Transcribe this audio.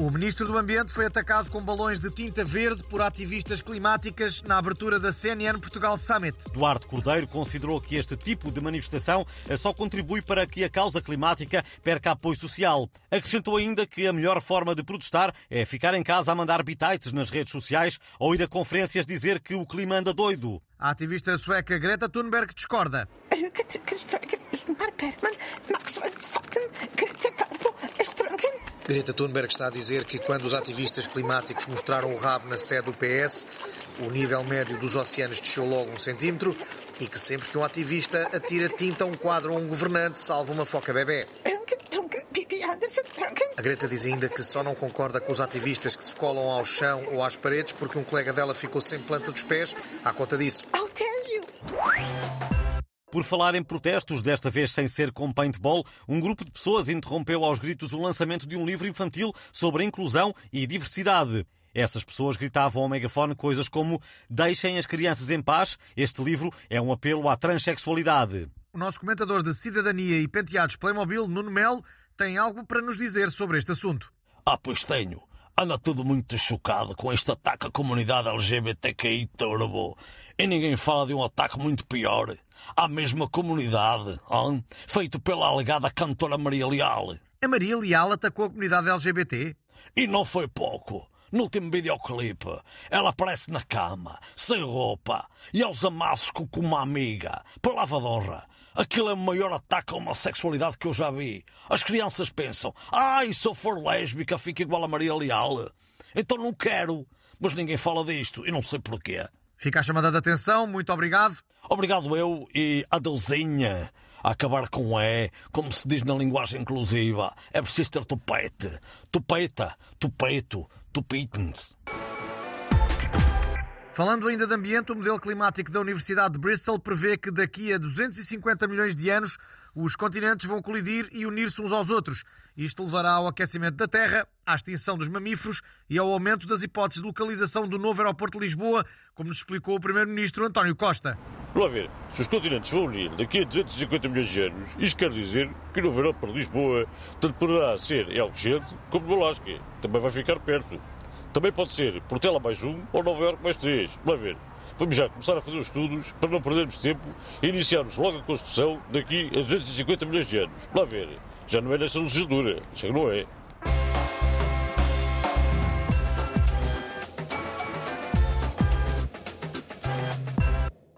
O ministro do Ambiente foi atacado com balões de tinta verde por ativistas climáticas na abertura da CNN Portugal Summit. Duarte Cordeiro considerou que este tipo de manifestação só contribui para que a causa climática perca apoio social. Acrescentou ainda que a melhor forma de protestar é ficar em casa a mandar bitites nas redes sociais ou ir a conferências dizer que o clima anda doido. A ativista sueca Greta Thunberg discorda. Greta Thunberg está a dizer que quando os ativistas climáticos mostraram o rabo na sede do PS, o nível médio dos oceanos desceu logo um centímetro e que sempre que um ativista atira tinta a um quadro ou um governante, salva uma foca bebê. A Greta diz ainda que só não concorda com os ativistas que se colam ao chão ou às paredes porque um colega dela ficou sem planta dos pés à conta disso. Por falar em protestos, desta vez sem ser com paintball, um grupo de pessoas interrompeu aos gritos o lançamento de um livro infantil sobre inclusão e diversidade. Essas pessoas gritavam ao megafone coisas como Deixem as crianças em paz, este livro é um apelo à transexualidade. O nosso comentador de cidadania e penteados Playmobil, Nuno Melo, tem algo para nos dizer sobre este assunto. Ah, pois tenho. Anda tudo muito chocado com este ataque à comunidade LGBTQI turbo. E ninguém fala de um ataque muito pior. À mesma comunidade, hein? feito pela alegada cantora Maria Leal. A Maria Leal atacou a comunidade LGBT? E não foi pouco. No último videoclipe, ela aparece na cama, sem roupa, e aos amassos com uma amiga. Palavra de honra. Aquilo é o maior ataque a uma sexualidade que eu já vi. As crianças pensam, ai, ah, se eu for lésbica fico igual a Maria Leal. Então não quero. Mas ninguém fala disto e não sei porquê. Fica a chamada de atenção, muito obrigado. Obrigado eu e adeusinha. A acabar com E, como se diz na linguagem inclusiva, é preciso ter tupete. Tupeta, tupeto, tupitens. Falando ainda de ambiente, o modelo climático da Universidade de Bristol prevê que daqui a 250 milhões de anos os continentes vão colidir e unir-se uns aos outros. Isto levará ao aquecimento da Terra, à extinção dos mamíferos e ao aumento das hipóteses de localização do novo aeroporto de Lisboa, como nos explicou o Primeiro-Ministro António Costa. Vamos ver, se os continentes vão unir daqui a 250 milhões de anos, isto quer dizer que o novo aeroporto de Lisboa tanto poderá ser em Alcochete como no Alasca. Também vai ficar perto. Também pode ser Portela mais um ou Nova Iorque mais três. Vamos ver. Vamos já começar a fazer os estudos para não perdermos tempo e iniciarmos logo a construção daqui a 250 milhões de anos. Lá ver. Já não é nesta legislatura. Já não é.